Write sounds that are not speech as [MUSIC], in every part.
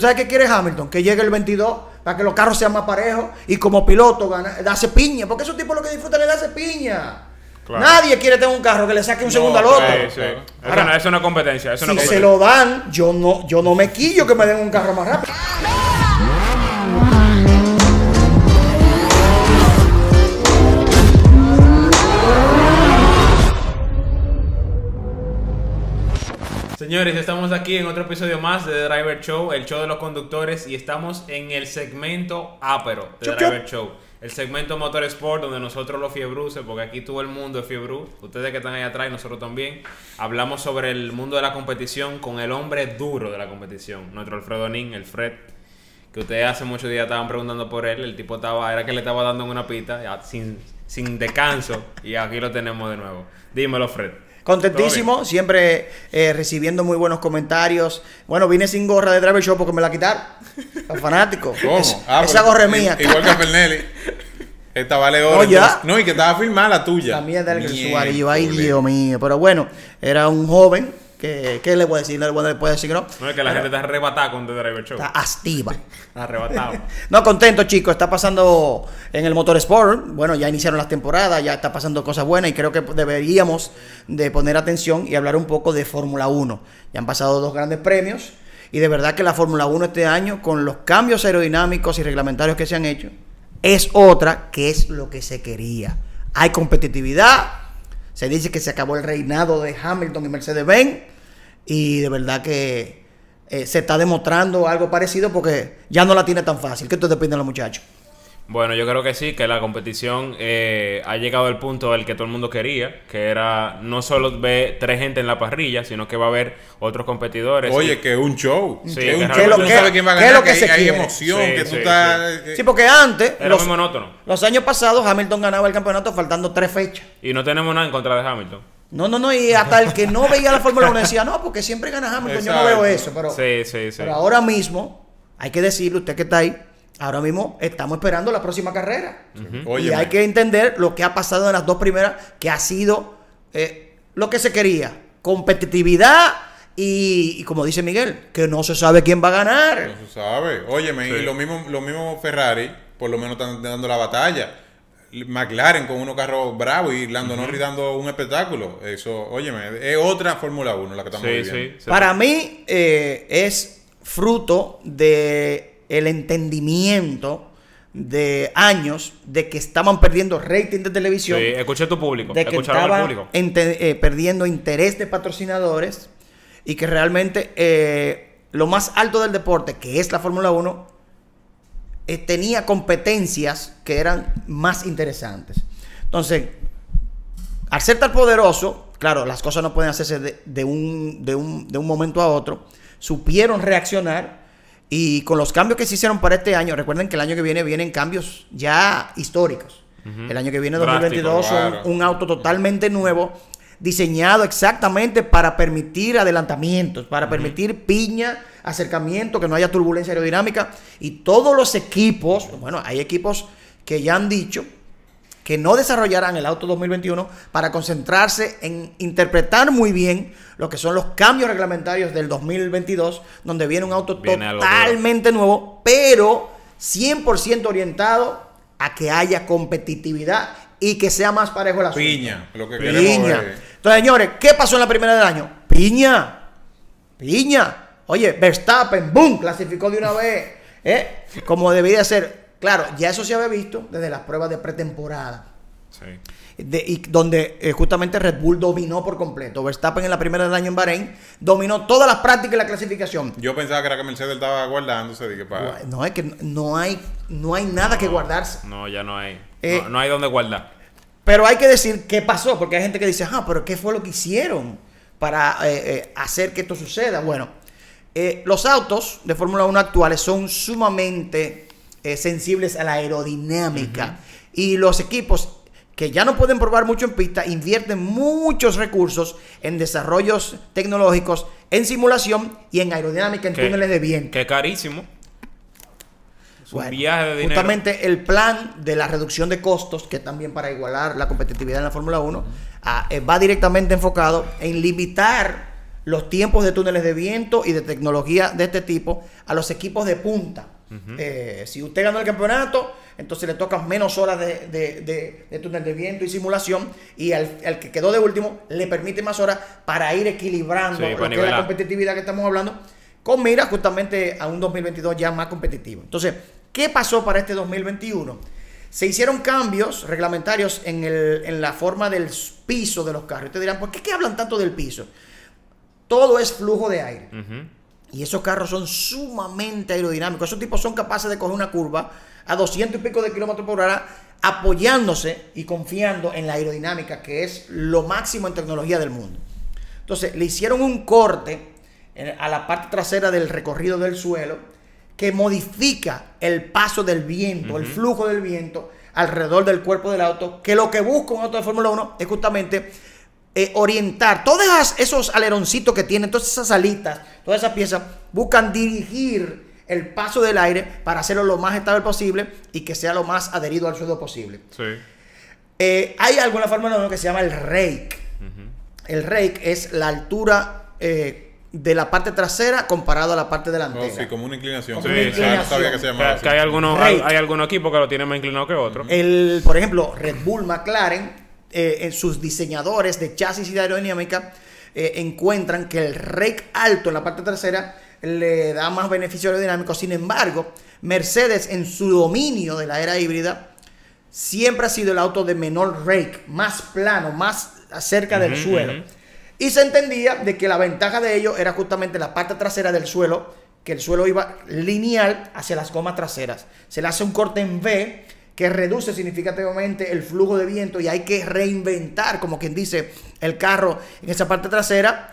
¿Sabes qué quiere Hamilton? Que llegue el 22 para que los carros sean más parejos y como piloto gana, darse piña. Porque esos tipos lo que disfrutan es darse piña. Claro. Nadie quiere tener un carro que le saque un segundo al otro. Sí, sí. Eso, no, eso no es competencia. Eso no si se lo dan, yo no, yo no me quillo que me den un carro más rápido. Señores, estamos aquí en otro episodio más de The Driver Show, el show de los conductores, y estamos en el segmento ápero de The. Driver Show. El segmento Motorsport, donde nosotros los fiebruces, porque aquí todo el mundo es fiebru, ustedes que están ahí atrás y nosotros también, hablamos sobre el mundo de la competición con el hombre duro de la competición, nuestro Alfredo Nin, el Fred, que ustedes hace muchos días estaban preguntando por él, el tipo estaba, era que le estaba dando en una pita, ya, sin, sin descanso, y aquí lo tenemos de nuevo. Dímelo, Fred. Contentísimo, siempre eh, recibiendo muy buenos comentarios. Bueno, vine sin gorra de Driver Show porque me la quitaron. Los fanáticos. ¿Cómo? Es- Ah, esa gorra es mía. Igual que Fernelli. Esta vale oro. No, No, y que estaba firmada la tuya. La mierda del. Yo, ay, Dios mío. Pero bueno, era un joven que, ¿qué le puedo decir? No le puedo decir que no. No es que la gente está arrebatada con The Driver Show. Está astiva. [LAUGHS] Arrebatado. [LAUGHS] No, contento, chicos. Está pasando en el Motorsport. Bueno, ya iniciaron las temporadas, ya está pasando cosas buenas y creo que deberíamos de poner atención y hablar un poco de Fórmula 1. Ya han pasado dos grandes premios y de verdad que la Fórmula 1 este año, con los cambios aerodinámicos y reglamentarios que se han hecho, es otra que es lo que se quería. Hay competitividad. Se dice que se acabó el reinado de Hamilton y Mercedes-Benz y de verdad que eh, se está demostrando algo parecido porque ya no la tiene tan fácil. ¿Qué ustedes opinan los muchachos? Bueno, yo creo que sí, que la competición eh, ha llegado al punto al que todo el mundo quería, que era no solo ver tres gente en la parrilla, sino que va a haber otros competidores. Oye, Y- que es un show. Sí, que un show. lo Tú no que- sabes quién va a ganar, lo que que se hay, emoción, Sí, que tú sí, estás... Sí, porque antes, Era los, muy monótono. los años pasados, Hamilton ganaba el campeonato faltando tres fechas. Y no tenemos nada en contra de Hamilton. No, no, no, y hasta el que no veía la Fórmula 1 decía, no, porque siempre gana Hamilton, yo no veo eso. Pero, Sí, sí, sí. pero ahora mismo, hay que decirle, usted que está ahí, ahora mismo estamos esperando la próxima carrera. Y hay que entender lo que ha pasado en las dos primeras, que ha sido eh, lo que se quería, competitividad y, y como dice Miguel, que no se sabe quién va a ganar. No se sabe. Óyeme, Sí. y lo mismo, lo mismo Ferrari, por lo menos están dando la batalla. McLaren con unos carros bravos y Lando Norris dando un espectáculo. Eso, óyeme, es otra Fórmula 1 la que estamos Sí, viviendo. sí. Para mí eh, es fruto de el entendimiento de años de que estaban perdiendo rating de televisión, Sí, escuché tu público. de que estaban público. ente- eh, perdiendo interés de patrocinadores y que realmente eh, lo más alto del deporte, que es la Fórmula 1, eh, tenía competencias que eran más interesantes. Entonces, al ser tan poderoso, claro, las cosas no pueden hacerse de, de un, de, un, de un momento a otro, supieron reaccionar y con los cambios que se hicieron para este año, recuerden que el año que viene vienen cambios ya históricos. El año que viene, Drástico, 2022, son claro. un auto totalmente nuevo, diseñado exactamente para permitir adelantamientos, para permitir piña, acercamiento, que no haya turbulencia aerodinámica. Y todos los equipos, bueno, hay equipos que ya han dicho que no desarrollarán el auto 2021 para concentrarse en interpretar muy bien lo que son los cambios reglamentarios del 2022, donde viene un auto Viene totalmente nuevo, pero 100% orientado a que haya competitividad y que sea más parejo asunto. Piña, lo que queremos Piña. ver. Entonces, señores, ¿qué pasó en la primera del año? Piña. Piña. Oye, Verstappen, boom, clasificó de una vez. ¿eh? Como debía ser. Claro, ya eso se había visto desde las pruebas de pretemporada. Sí. De- y donde eh, justamente Red Bull dominó por completo. Verstappen en la primera del año en Bahrein dominó todas las prácticas y la clasificación. Yo pensaba que era que Mercedes estaba guardándose. Dije, pa, No es que no hay, no hay nada que guardarse. No, ya no hay. Eh, no, no hay donde guardar. Pero hay que decir qué pasó, porque hay gente que dice, ah, pero ¿qué fue lo que hicieron para eh, eh, hacer que esto suceda? Bueno, eh, los autos de Fórmula 1 actuales son sumamente eh, sensibles a la aerodinámica y los equipos que ya no pueden probar mucho en pista invierten muchos recursos en desarrollos tecnológicos, en simulación y en aerodinámica, en Que- túneles de viento. Que carísimo. Es un Bueno, viaje de dinero. Justamente el plan de la reducción de costos, que también para igualar la competitividad en la Fórmula 1, ah, eh, va directamente enfocado en limitar los tiempos de túneles de viento y de tecnología de este tipo a los equipos de punta. Eh, si usted ganó el campeonato, entonces le tocan menos horas de, de- de- de túnel de viento y simulación y al, al que quedó de último le permite más horas para ir equilibrando Sí, lo que es la competitividad que estamos hablando con mira justamente a un 2022 ya más competitivo. Entonces, ¿qué pasó para este 2021? Se hicieron cambios reglamentarios en, el- en la forma del piso de los carros. Ustedes dirán, ¿por qué, que hablan tanto del piso? Todo es flujo de aire. Y esos carros son sumamente aerodinámicos. Esos tipos son capaces de coger una curva a 200 y pico de kilómetros por hora apoyándose y confiando en la aerodinámica, que es lo máximo en tecnología del mundo. Entonces, le hicieron un corte en- a la parte trasera del recorrido del suelo que modifica el paso del viento, el flujo del viento alrededor del cuerpo del auto, que lo que busca un auto de Fórmula 1 es justamente eh, orientar todos esos aleroncitos que tienen, todas esas alitas, todas esas piezas, buscan dirigir el paso del aire para hacerlo lo más estable posible y que sea lo más adherido al suelo posible. Sí. Eh, hay alguna Fórmula 1 que se llama el rake. El rake es la altura eh, de la parte trasera comparado a la parte Oh, delantera. sí, como una inclinación. Como Sí, una sí, no sabía que se llamaba que hay algunos hay, hay algunos equipos que lo tienen más inclinado que otros. El, por ejemplo, Red Bull, McLaren, eh, en sus diseñadores de chasis y de aerodinámica eh, encuentran que el rake alto en la parte trasera le da más beneficio aerodinámico. Sin embargo, Mercedes en su dominio de la era híbrida siempre ha sido el auto de menor rake, más plano, más cerca del suelo. Y se entendía de que la ventaja de ello era justamente la parte trasera del suelo, que el suelo iba lineal hacia las gomas traseras. Se le hace un corte en V que reduce significativamente el flujo de viento y hay que reinventar, como quien dice, el carro en esa parte trasera.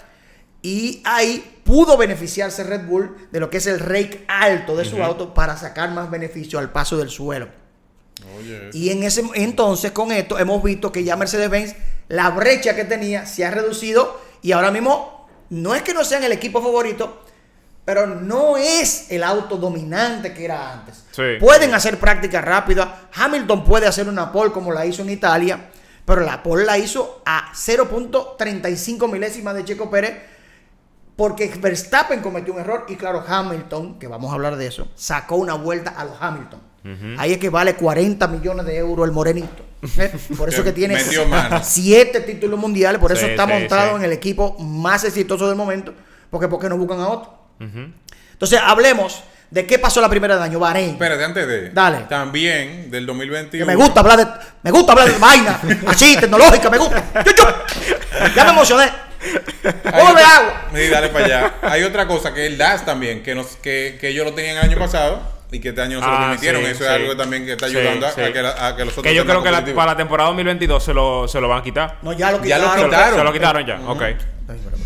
Y ahí pudo beneficiarse Red Bull de lo que es el rake alto de su auto para sacar más beneficio al paso del suelo. Y en ese entonces, con esto, hemos visto que ya Mercedes-Benz, la brecha que tenía se ha reducido y ahora mismo no es que no sean el equipo favorito, pero no es el auto dominante que era antes. Sí. Pueden hacer práctica rápida. Hamilton puede hacer una pole como la hizo en Italia, pero la pole la hizo a 0.35 milésimas de Checo Pérez porque Verstappen cometió un error y claro, Hamilton, que vamos a hablar de eso, sacó una vuelta a los Hamilton. Ahí es que vale 40 millones de euros el morenito. [LAUGHS] ¿eh? Por eso que tiene siete títulos mundiales, por eso Sí, está sí, montado sí. en el equipo más exitoso del momento, porque ¿por qué no buscan a otro? Entonces, hablemos de qué pasó la primera de año, Bahrein. espérate, antes de. Dale. También del Que 2021. me gusta hablar de me gusta hablar de [LAUGHS] vaina así tecnológica, me gusta. Yo, yo. Ya me emocioné. Hay ¿Cómo le otra- hago? Sí, dale para allá. Hay otra cosa que el DAS también, que, nos, que, que ellos lo tenían el año pasado y que este año no se lo Ah, permitieron. sí, Eso sí. es algo también que está ayudando a- sí. a, que la- a que los otros Que yo creo que la- para la temporada 2022 se lo, se lo van a quitar. No, ya lo Ya lo quitaron. quitaron. Se lo quitaron ya. Ok.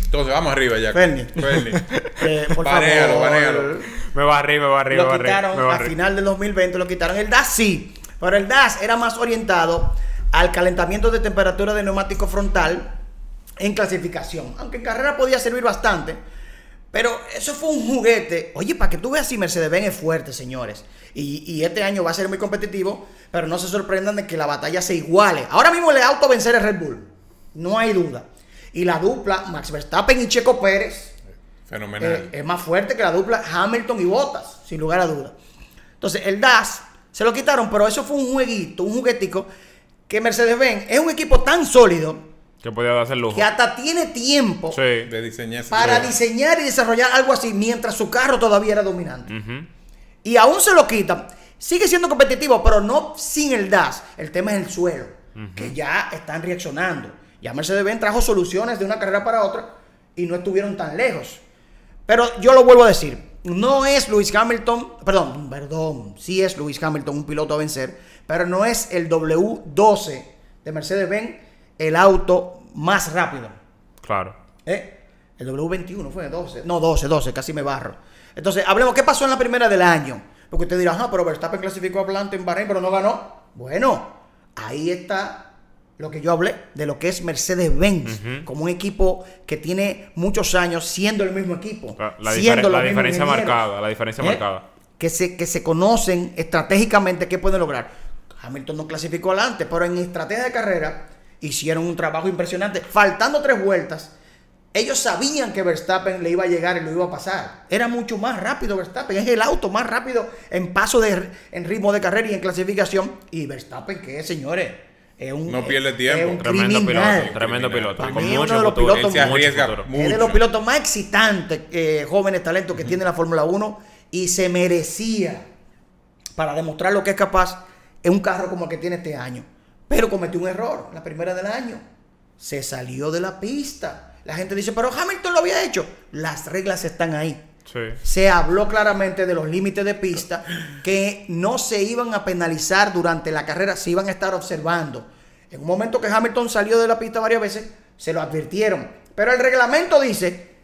Entonces vamos arriba ya. Ferni. Ferni. [LAUGHS] Eh, por favor. Me barrí, me barrí, me Lo quitaron barrí. final del 2020, lo quitaron. El DAS sí, pero el DAS era más orientado al calentamiento de temperatura de neumático frontal en clasificación. Aunque en carrera podía servir bastante. Pero eso fue un juguete. Oye, para que tú veas si Mercedes-Benz es fuerte, señores. Y, y este año va a ser muy competitivo. Pero no se sorprendan de que la batalla se iguale. Ahora mismo le auto vencer a Red Bull. No hay duda. Y la dupla, Max Verstappen y Checo Pérez, Fenomenal. eh, es más fuerte que la dupla Hamilton y Bottas, sin lugar a duda. Entonces, el DAS se lo quitaron, pero eso fue un jueguito, un juguetico que Mercedes-Benz es un equipo tan sólido Que podía darse el lujo. que hasta tiene tiempo Sí. de diseñar ese para diseñar y desarrollar algo así mientras su carro todavía era dominante. Y aún se lo quitan. Sigue siendo competitivo, pero no sin el DAS. El tema es el suelo, que ya están reaccionando. Ya Mercedes-Benz trajo soluciones de una carrera para otra y no estuvieron tan lejos. Pero yo lo vuelvo a decir, no es Lewis Hamilton, perdón, perdón, sí es Lewis Hamilton un piloto a vencer, pero no es el W12 de Mercedes-Benz el auto más rápido. Claro. ¿Eh? El W21 fue 12. No, 12, 12, casi me barro. Entonces, hablemos, ¿qué pasó en la primera del año? Porque usted dirá, ajá, pero Verstappen clasificó a en Bahrein, pero no ganó. Bueno, ahí está lo que yo hablé de lo que es Mercedes-Benz, como un equipo que tiene muchos años siendo el mismo equipo. La, la siendo diferencia marcada. La diferencia ¿Eh? marcada. Que se, que se conocen estratégicamente qué pueden lograr. Hamilton no clasificó adelante, pero en estrategia de carrera hicieron un trabajo impresionante. Faltando tres vueltas, ellos sabían que Verstappen le iba a llegar y lo iba a pasar. Era mucho más rápido Verstappen. Es el auto más rápido en paso de en ritmo de carrera y en clasificación. Y Verstappen, que es, señores, es un, No pierde tiempo. es un Tremendo criminal. piloto, tremendo piloto. Para Con mí es mucho uno de los futuro. pilotos. Es de los pilotos más excitantes, eh, jóvenes talentos que tiene la Fórmula 1 y se merecía para demostrar lo que es capaz en un carro como el que tiene este año. Pero cometió un error la primera del año. Se salió de la pista. La gente dice, pero Hamilton lo había hecho. Las reglas están ahí. Sí. Se habló claramente de los límites de pista que no se iban a penalizar durante la carrera, se iban a estar observando. En un momento que Hamilton salió de la pista varias veces, se lo advirtieron. Pero el reglamento dice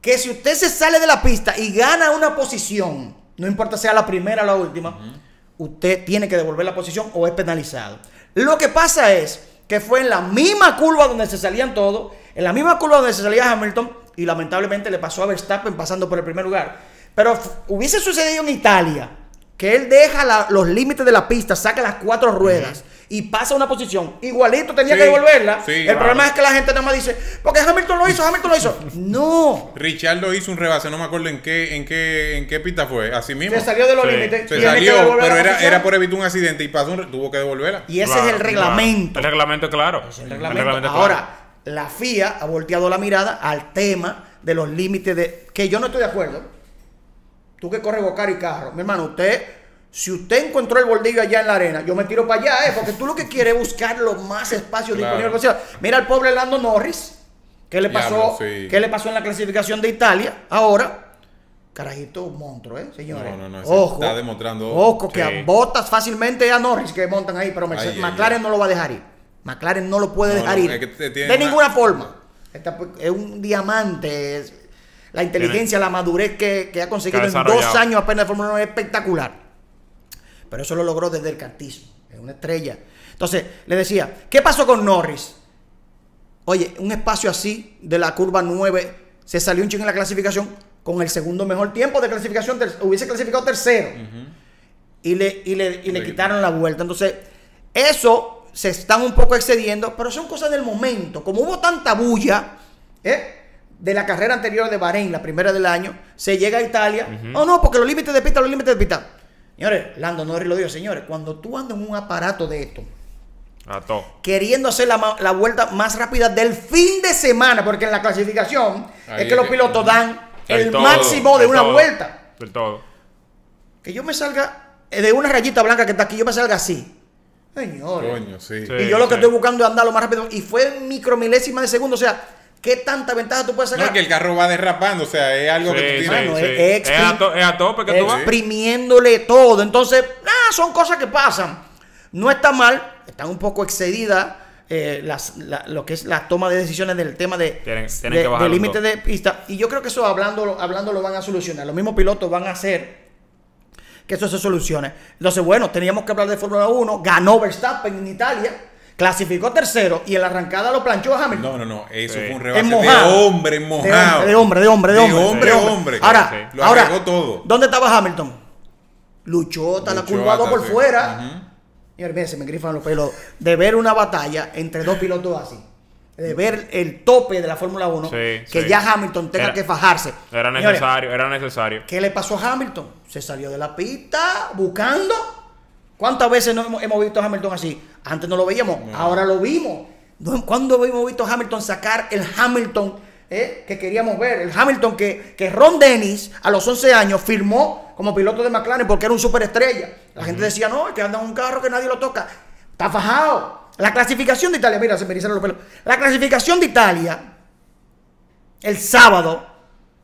que si usted se sale de la pista y gana una posición, no importa sea la primera o la última, usted tiene que devolver la posición o es penalizado. Lo que pasa es que fue en la misma curva donde se salían todos, en la misma curva donde se salía Hamilton, y lamentablemente le pasó a Verstappen pasando por el primer lugar. Pero hubiese sucedido en Italia, que él deja los límites de la pista, saca las cuatro ruedas y pasa a una posición, igualito tenía Sí, que devolverla. sí, el claro. problema es que la gente nada más dice, porque Hamilton lo hizo, Hamilton lo hizo. No, Richardo hizo un rebase, no me acuerdo en qué, en qué, en qué pista fue. Así mismo. se salió de los Sí, límites. Se salió, pero era, era por evitar un accidente y pasó un, tuvo que devolverla. Y ese Claro, es el reglamento. claro. El reglamento, claro. El reglamento. Ahora, la FIA ha volteado la mirada al tema de los límites de. que yo no estoy de acuerdo. Tú que corres bocar y carro. Mi hermano, usted. Si usted encontró el bordillo allá en la arena, yo me tiro para allá, ¿eh? Porque tú lo que quieres es buscar los más espacios Claro. disponibles. Mira al pobre Lando Norris. ¿Qué le pasó? Diablo, sí. ¿Qué le pasó en la clasificación de Italia? Ahora, carajito, un monstruo, ¿eh, señores? No, no, no, Ojo. está demostrando- Ojo, que Sí. botas fácilmente a Norris que montan ahí, pero Mercedes- Ay, ay, McLaren ay. no lo va a dejar ir. McLaren no lo puede No, dejar no, ir. es que de una- ninguna forma. Esta- es un diamante. es- la inteligencia, la madurez que, que ha conseguido en dos años apenas de Fórmula 1 es espectacular. Pero eso lo logró desde el cartismo. Es una estrella. Entonces, le decía, ¿qué pasó con Norris? Oye, un espacio así de la curva 9 se salió un chingo en la clasificación con el segundo mejor tiempo de clasificación. hubiese clasificado tercero. Y le, y le, y le quitaron la vuelta. Entonces, eso se están un poco excediendo, pero son cosas del momento. Como hubo tanta bulla ¿eh? de la carrera anterior de Bahrein, la primera del año, se llega a Italia. Oh, no, porque los límites de pista, los límites de pista. Señores, Lando Norris lo dijo, señores, cuando tú andas en un aparato de esto, queriendo hacer la, la vuelta más rápida del fin de semana, porque en la clasificación Ahí es que los pilotos dan el todo, máximo de una todo, vuelta. Del todo. Que yo me salga eh, de una rayita blanca que está aquí, yo me salga así. Señores. Coño, sí. Sí. Y yo lo que sí. estoy buscando es andar lo más rápido. Y fue micromilésima de segundo. O sea, ¿qué tanta ventaja tú puedes No, sacar? es que el carro va derrapando, o sea, es algo que tú Sí, tienes. Mano, sí, es- sí. es Es a to- es a tope que tú vas. exprimiéndole todo. Entonces, ah, son cosas que pasan. No está mal, están un poco excedidas eh, las, la- lo que es la toma de decisiones del tema de, Tienen- tienen de- del límite de pista. Y yo creo que eso hablando, hablando lo van a solucionar. Los mismos pilotos van a hacer que eso se solucione. Entonces, bueno, teníamos que hablar de Fórmula 1. Ganó Verstappen en Italia, clasificó tercero y en la arrancada lo planchó a Hamilton. No, no, no, eso Sí. fue un Es rebase de mojado. hombre, mojado. De hombre, de hombre, de hombre, de hombre. De hombre, hombre. Ahora, Sí, Lo ahora todo. ¿dónde estaba Hamilton? Luchó hasta la curva 2 hasta, por sí. fuera. Señor, mire, se me grifan los pelos. De ver una batalla entre dos pilotos así. De ver el tope de la Fórmula 1. Sí, que sí. ya Hamilton tenga Era- que fajarse. Era Señores, necesario, era necesario. ¿Qué le pasó a Hamilton? Se salió de la pista buscando. ¿Cuántas veces no hemos, hemos visto a Hamilton así? Antes no lo veíamos, ahora lo vimos. ¿Cuándo hemos visto a Hamilton sacar el Hamilton eh, que queríamos ver? El Hamilton que, que Ron Dennis a los 11 años firmó como piloto de McLaren porque era un superestrella. La gente decía, no, es que anda en un carro que nadie lo toca. Está fajado. La clasificación de Italia, mira, se me erizaron los pelos. La clasificación de Italia, el sábado,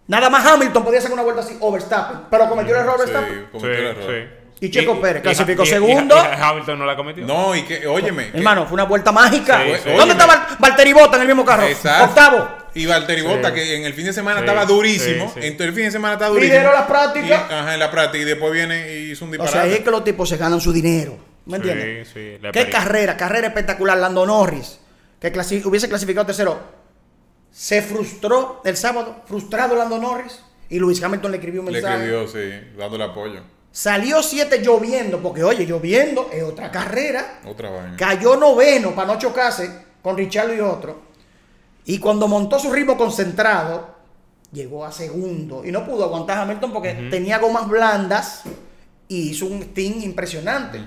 nada más Hamilton podía sacar una vuelta así, o Verstappen, pero cometió el error Verstappen. Sí, Sí, sí. Y Checo Pérez clasificó segundo. y Hamilton no la cometió. No, y que, óyeme. que- Hermano, fue una vuelta mágica. Sí, sí. ¿Dónde estaba Valtteri Bota en el mismo carro? Exacto. Octavo. Y Valtteri Sí. Bota, que en el fin de semana Sí, estaba durísimo. sí, sí. En todo el fin de semana estaba durísimo. Lideró la práctica. Y- ajá, en la práctica. Y después viene y hizo un O disparate. sea, ahí es que los tipos se ganan su dinero. ¿Me Sí, entiendes? sí, la Qué carrera, carrera espectacular. Lando Norris, que clasi- hubiese clasificado tercero, se frustró el sábado, frustrado Lando Norris. Y Luis Hamilton le escribió un Le mensaje. escribió, sí, dándole apoyo. Salió siete lloviendo, porque oye, lloviendo es otra carrera. Otra vaina. Cayó noveno para no chocarse con Richardo y otro. Y cuando montó su ritmo concentrado, llegó a segundo. Y no pudo aguantar a Hamilton porque tenía gomas blandas y hizo un sting impresionante.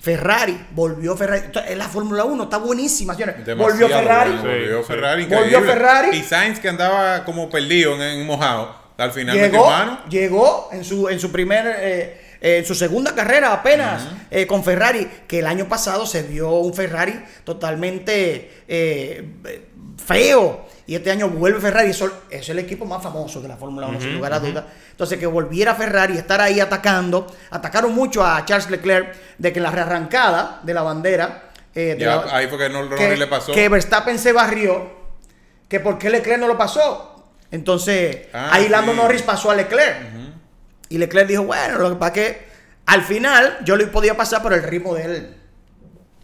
Ferrari, volvió Ferrari. Entonces, la Fórmula 1 está buenísima, señores. Demasiado volvió Ferrari. bueno, volvió Sí, Ferrari. Volvió. Ferrari. Y Sainz que andaba como perdido en, en mojado. Al final metió Llegó, mano. llegó en su, en su primer, eh, eh, en su segunda carrera apenas eh, con Ferrari, que el año pasado se vio un Ferrari totalmente eh, feo. Y este año vuelve Ferrari, eso, eso es el equipo más famoso de la Fórmula 1, sin lugar a dudas. Entonces, que volviera Ferrari, estar ahí atacando. Atacaron mucho a Charles Leclerc de que en la rearrancada de la bandera. eh, de Ya, la- ahí fue que no, que, le pasó. que Verstappen se barrió, que por qué Leclerc no lo pasó. Entonces, Ah, ahí Lando sí. Norris pasó a Leclerc. Y Leclerc dijo, bueno, lo que pasa es que al final yo le podía pasar, pero el ritmo de él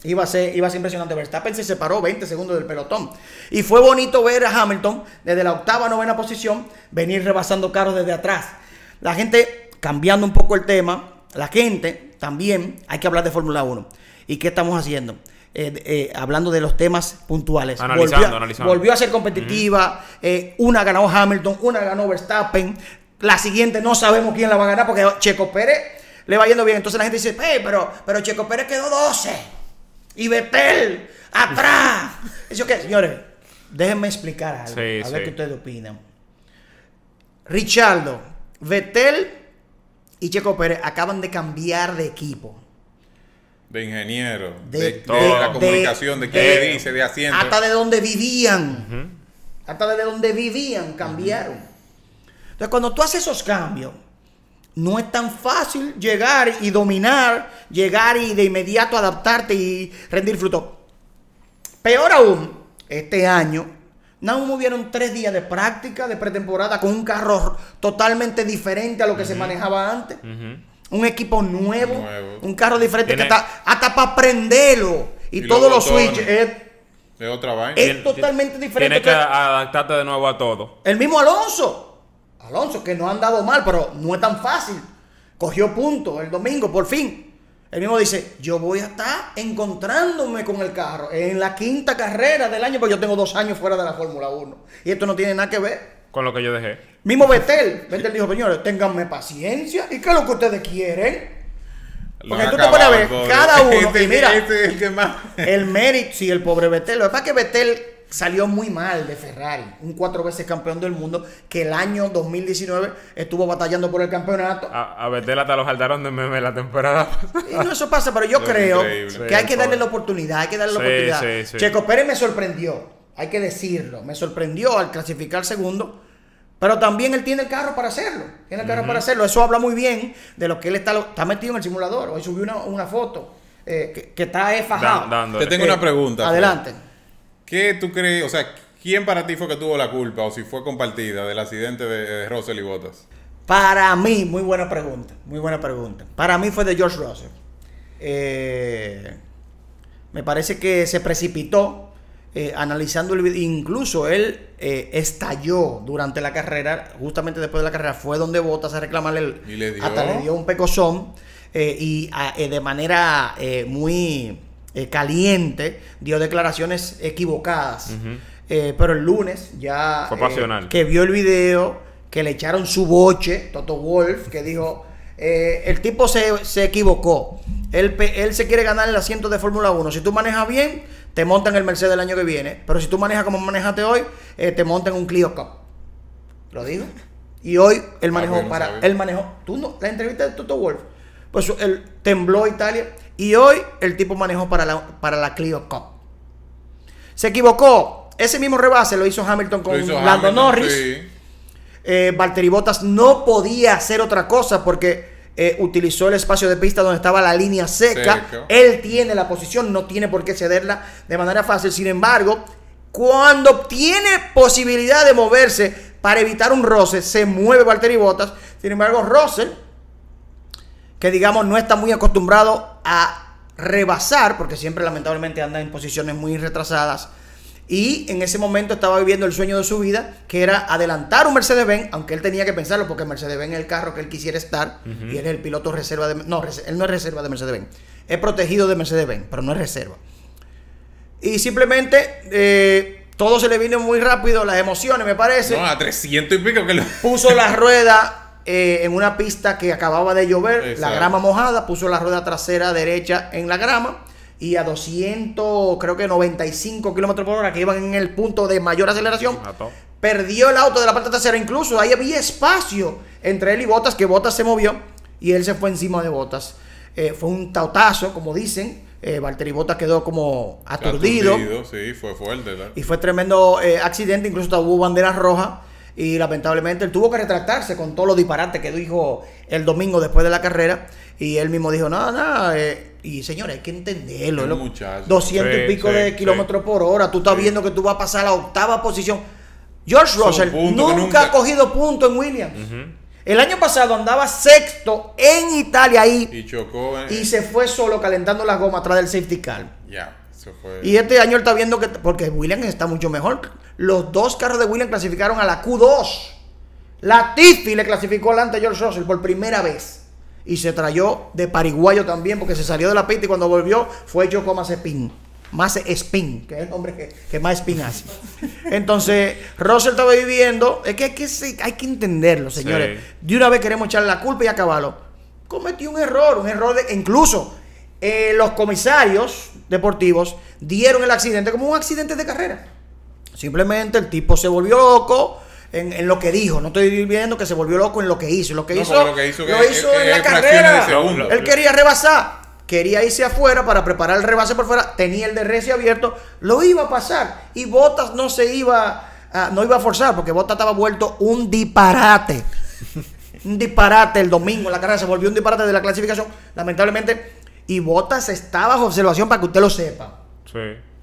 iba a ser, iba a ser impresionante. Verstappen se separó 20 segundos del pelotón. Y fue bonito ver a Hamilton desde la octava, novena posición venir rebasando carros desde atrás. La gente, cambiando un poco el tema, la gente también, hay que hablar de Fórmula 1. ¿Y qué estamos haciendo? Eh, eh, hablando de los temas puntuales. Analizando, volvió, a- analizando. volvió a ser competitiva. eh, una ganó Hamilton, una ganó Verstappen. La siguiente no sabemos quién la va a ganar porque Checo Pérez le va yendo bien. Entonces la gente dice, "Hey, pero, pero Checo Pérez quedó 12. Y Betel, atrás. [LAUGHS] ¿Eso qué? Señores, déjenme explicar algo. Sí, a ver sí. qué ustedes opinan. Richardo, Betel y Checo Pérez acaban de cambiar de equipo. De ingeniero, De, de, todo. de la comunicación, de, qué de- le dice, de asiento. Hasta de donde vivían. Hasta de donde vivían cambiaron. Entonces, cuando tú haces esos cambios, no es tan fácil llegar y dominar, llegar y de inmediato adaptarte y rendir fruto. Peor aún, este año, más hubieron tres días de práctica, de pretemporada, con un carro totalmente diferente a lo que se manejaba antes. Un equipo nuevo, Nuevo. un carro diferente Tiene- que está hasta para prenderlo. Y, Y todos los switches. Es, De otra vaina. es totalmente diferente. Tienes que que- adaptarte de nuevo a todo. el mismo Alonso. Alonso, que no ha andado mal, pero no es tan fácil. Cogió puntos el domingo, por fin. El mismo dice, yo voy a estar encontrándome con el carro en la quinta carrera del año, porque yo tengo dos años fuera de la Fórmula 1. Y esto no tiene nada que ver. Con lo que yo dejé. Mismo Betel. Betel dijo, señores, ténganme paciencia. ¿Y qué es lo que ustedes quieren? Porque han tú te pones a ver, cada uno, [LAUGHS] Este, y mira- este es el que más. El mérito, sí, el pobre Betel. Lo que pasa es que Betel salió muy mal de Ferrari, un cuatro veces campeón del mundo, que el año 2019 estuvo batallando por el campeonato. A, a Betel hasta los saltaron de meme la temporada pasada. Y no, eso pasa, pero yo [LAUGHS] Lo creo que hay que darle pobre. la oportunidad, hay que darle la Sí, oportunidad. sí, sí. Checo Pérez me sorprendió, hay que decirlo, me sorprendió al clasificar segundo, pero también él tiene el carro para hacerlo, tiene el carro para hacerlo, eso habla muy bien de lo que él está, está metido en el simulador, hoy subió una, una foto eh, que, que está eh, fajado. Dan-. Te tengo Eh, una pregunta. Fred. Adelante. ¿Qué tú crees? O sea, ¿quién para ti fue que tuvo la culpa o si fue compartida del accidente de, de Russell y Bottas? Para mí, muy buena pregunta, muy buena pregunta. Para mí fue de George Russell. Eh, me parece que se precipitó eh, analizando el video. Incluso él eh, estalló durante la carrera, justamente después de la carrera, fue donde Bottas a reclamarle el, Y le dio. hasta le dio un pecozón y a- eh, de manera muy eh, caliente dio declaraciones equivocadas. Eh, pero el lunes ya Fue eh, pasional. que vio el video, que le echaron su boche, Toto Wolf, que dijo, eh, el tipo se, se equivocó. Él, él se quiere ganar el asiento de Fórmula 1. Si tú manejas bien, te montan el Mercedes el año que viene. Pero si tú manejas como manejaste hoy, eh, te montan un Clio Cup. Lo digo. Y hoy él manejó bueno para... Él manejó... ¿Tú no? La entrevista de Toto Wolf. Pues él tembló Italia. Y hoy el tipo manejó para la, para la Clio Cup. Se equivocó. Ese mismo rebase lo hizo Hamilton con hizo Lando Hamilton, Norris. sí. Eh, Valtteri Bottas no podía hacer otra cosa porque eh, utilizó el espacio de pista donde estaba la línea seca. Seca. Él tiene la posición, no tiene por qué cederla de manera fácil. Sin embargo, cuando tiene posibilidad de moverse para evitar un roce, se mueve Valtteri Bottas. Sin embargo, Russell, que digamos no está muy acostumbrado a rebasar, porque siempre lamentablemente anda en posiciones muy retrasadas. Y en ese momento estaba viviendo el sueño de su vida, que era adelantar un Mercedes-Benz, aunque él tenía que pensarlo, porque Mercedes-Benz es el carro que él quisiera estar, y él es el piloto reserva de... No, él no es reserva de Mercedes-Benz, es protegido de Mercedes-Benz, pero no es reserva. Y simplemente eh, todo se le vino muy rápido, las emociones, me parece. No, a 300 y pico que lo... Puso la rueda eh, en una pista que acababa de llover, la grama mojada, puso la rueda trasera derecha en la grama y a 200, creo que 95 kilómetros por hora, que iban en el punto de mayor aceleración, perdió el auto de la parte trasera. Incluso ahí había espacio entre él y Botas, que Botas se movió y él se fue encima de Botas. Eh, fue un tautazo, como dicen. Eh, Valtteri Bottas quedó como aturdido. Sí, fue fuerte. ¿verdad? Y fue tremendo eh, accidente, incluso hubo banderas rojas. Y lamentablemente él tuvo que retractarse con todos los disparates que dijo el domingo después de la carrera. Y él mismo dijo, nada, nada. eh, y señores, hay que entenderlo. Qué lo- muchacho. 200 Sí, y pico sí, de sí. kilómetros por hora. Tú estás Sí. viendo que tú vas a pasar a la octava posición. George Russell nunca, ha cogido punto en Williams. El año pasado andaba sexto en Italia ahí. Y chocó. en- Y se fue solo calentando las gomas atrás del safety car. Ya, se fue. Y este año él está viendo que. Porque Williams está mucho mejor. Los dos carros de Williams clasificaron a la Q2. Latifi le clasificó delante a George Russell por primera vez. Y se trayó de pariguayo también porque se salió de la pista y cuando volvió fue hecho como más spin. Más spin, que es el hombre que, que más spin hace. Entonces, Russell estaba viviendo. Es que hay que, se- hay que entenderlo, señores. Sí. De una vez queremos echarle la culpa y acabarlo. Cometió un error, un error de. Incluso eh, los comisarios deportivos dieron el accidente como un accidente de carrera. Simplemente el tipo se volvió loco en, en lo que dijo. No estoy viendo que se volvió loco en lo que hizo. Lo que No, hizo, lo que hizo lo que- hizo es- en la carrera. segundo. Él quería rebasar. Quería irse afuera para preparar el rebase por fuera. Tenía el DRS abierto. Lo iba a pasar. Y Botas no se iba a, no iba a forzar porque Botas estaba vuelto un disparate. [LAUGHS] un disparate el domingo en la carrera. Se volvió un disparate de la clasificación. Lamentablemente. Y Botas está bajo observación para que usted lo sepa. Sí.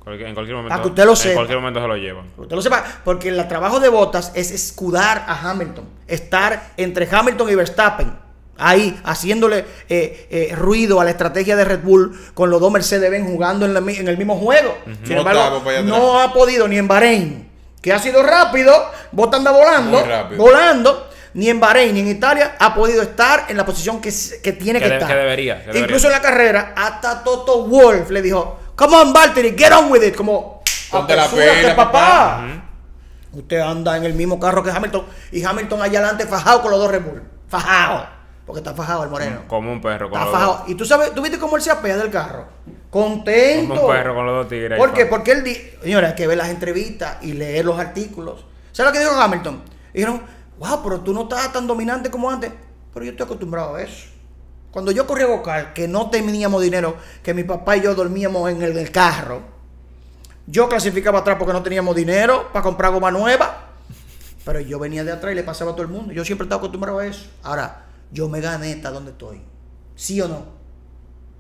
En cualquier momento. Para que usted lo En sepa. cualquier momento se lo llevan. Usted lo sepa, porque el trabajo de Bottas es escudar a Hamilton, estar entre Hamilton y Verstappen, ahí haciéndole eh, eh, ruido a la estrategia de Red Bull con los dos Mercedes-Benz jugando en, la en el mismo juego. Sin embargo, no ha podido ni en Bahrein, que ha sido rápido, Bottas anda volando, Muy rápido. volando. Ni en Bahrein ni en Italia ha podido estar en la posición que, que tiene que, Que de- estar. que debería, que debería. Incluso en la carrera, hasta Toto Wolf le dijo: Come on, Valtteri, get on with it. Como, Ponte la "Apresúrate, pila, papá. papá". Usted anda en el mismo carro que Hamilton y Hamilton allá adelante fajado con los dos Red Bull. Fajado. Porque está fajado el moreno. Como un perro con Está los fajado. dos. Y tú sabes, tú viste cómo él se apea del carro. Contento. Como un perro con los dos tigres. ¿Por qué? Porque él dice, señora, hay que ver las entrevistas y leer los artículos. ¿Sabes lo que dijo Hamilton? Dijeron, wow, pero tú no estás tan dominante como antes. Pero yo estoy acostumbrado a eso. Cuando yo corría vocal, que no teníamos dinero, que mi papá y yo dormíamos en el, el carro, yo clasificaba atrás porque no teníamos dinero para comprar goma nueva. Pero yo venía de atrás y le pasaba a todo el mundo. Yo siempre estaba acostumbrado a eso. Ahora, yo me gané hasta donde estoy. ¿Sí o no?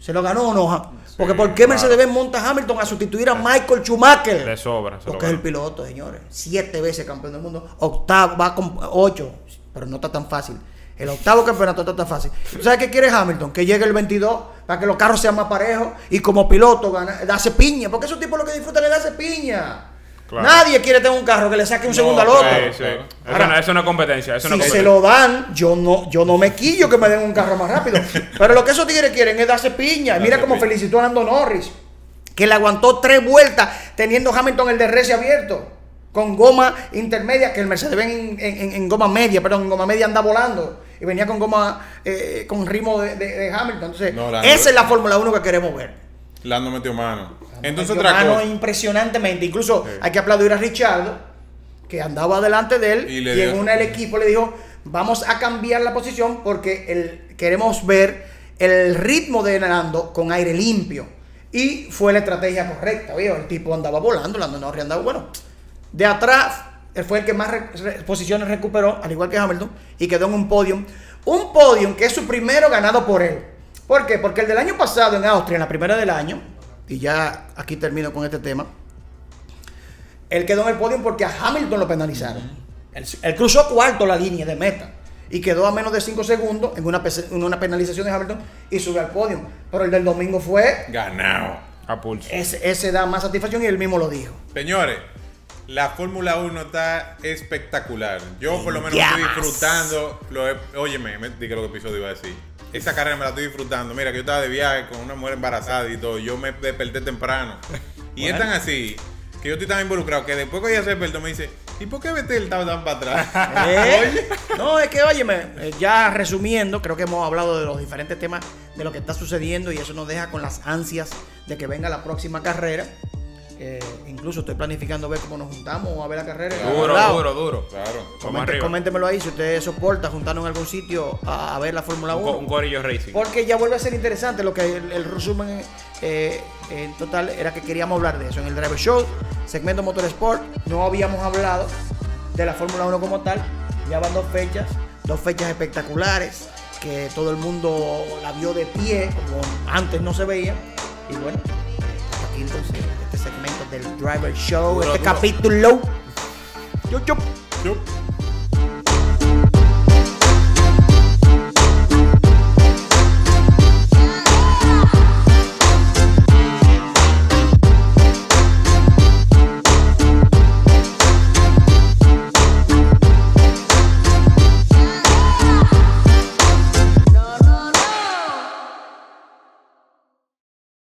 ¿Se lo ganó o no? Porque ¿por qué claro. Mercedes-Benz monta a Hamilton a sustituir a Michael Schumacher? Le sobra. se lo Porque es el piloto, señores. Siete veces campeón del mundo. Octavo, va con ocho. Pero no está tan fácil. El octavo campeonato está tan fácil. ¿Tú sabes qué quiere Hamilton? Que llegue el 22 para que los carros sean más parejos y como piloto gana, darse piña. Porque esos tipos lo que disfrutan es darse piña. Claro. Nadie quiere tener un carro que le saque un No, segundo al otro. Sí. Eso, no, eso no es competencia. Eso no Si se lo dan, yo no, yo no me quillo que me den un carro más rápido. [LAUGHS] Pero lo que esos tigres quieren es darse piña. Mira cómo felicitó a Lando Norris, que le aguantó tres vueltas teniendo Hamilton el DRS abierto. Con goma intermedia, que el Mercedes ven en, en- en goma media, perdón, en goma media anda volando. Y venía con goma, eh, con ritmo de, de- de Hamilton. Entonces, No, esa es la Fórmula 1 que queremos ver. Lando metió mano. Entonces Metió otra mano cosa. impresionantemente. Incluso hay que aplaudir a Richardo, que andaba delante de él Y le en una el equipo le dijo, vamos a cambiar la posición porque el- queremos ver el ritmo de Lando con aire limpio. Y fue la estrategia correcta, ¿vio? El tipo andaba volando, Lando Norris andaba, bueno, de atrás, él fue el que más re- posiciones recuperó, al igual que Hamilton, y quedó en un podium. Un podium que es su primero ganado por él. ¿Por qué? Porque el del año pasado en Austria, en la primera del año, y ya aquí termino con este tema, él quedó en el podio porque a Hamilton lo penalizaron. él, él cruzó cuarto la línea de meta y quedó a menos de 5 segundos en una, pese- en una penalización de Hamilton y sube al podio. Pero el del domingo fue, Ganado. A pulso. ese, ese da más satisfacción y él mismo lo dijo. Señores, la Fórmula 1 está espectacular. Yo por lo menos estoy disfrutando. Lo he- óyeme, me dije lo que episodio iba a decir. Esa carrera me la estoy disfrutando. Mira, que yo estaba de viaje con una mujer embarazada y todo. Yo me desperté temprano. Y es tan así que yo estoy tan involucrado que después que ella se despertó me dice, ¿y por qué Betel estaba tan para atrás? [LAUGHS] ¿Eh? No, es que, óyeme, eh, ya resumiendo, creo que hemos hablado de los diferentes temas de lo que está sucediendo y eso nos deja con las ansias de que venga la próxima carrera. Eh, incluso estoy planificando ver cómo nos juntamos a ver la carrera. Duro, lado. duro, duro. Claro. Comente- coméntemelo ahí si usted soporta juntarnos en algún sitio a, a ver la Fórmula Un, co- 1. un corillo racing. Porque ya vuelve a ser interesante lo que el, el resumen eh, en total era que queríamos hablar de eso. En el Driver Show, segmento Motorsport, no habíamos hablado de la Fórmula 1 como tal. Ya van dos fechas, dos fechas espectaculares que todo el mundo la vio de pie, como antes no se veía. Y bueno, aquí entonces este segmento del Driver Show, Duro, este duro. capítulo. Yo, yo.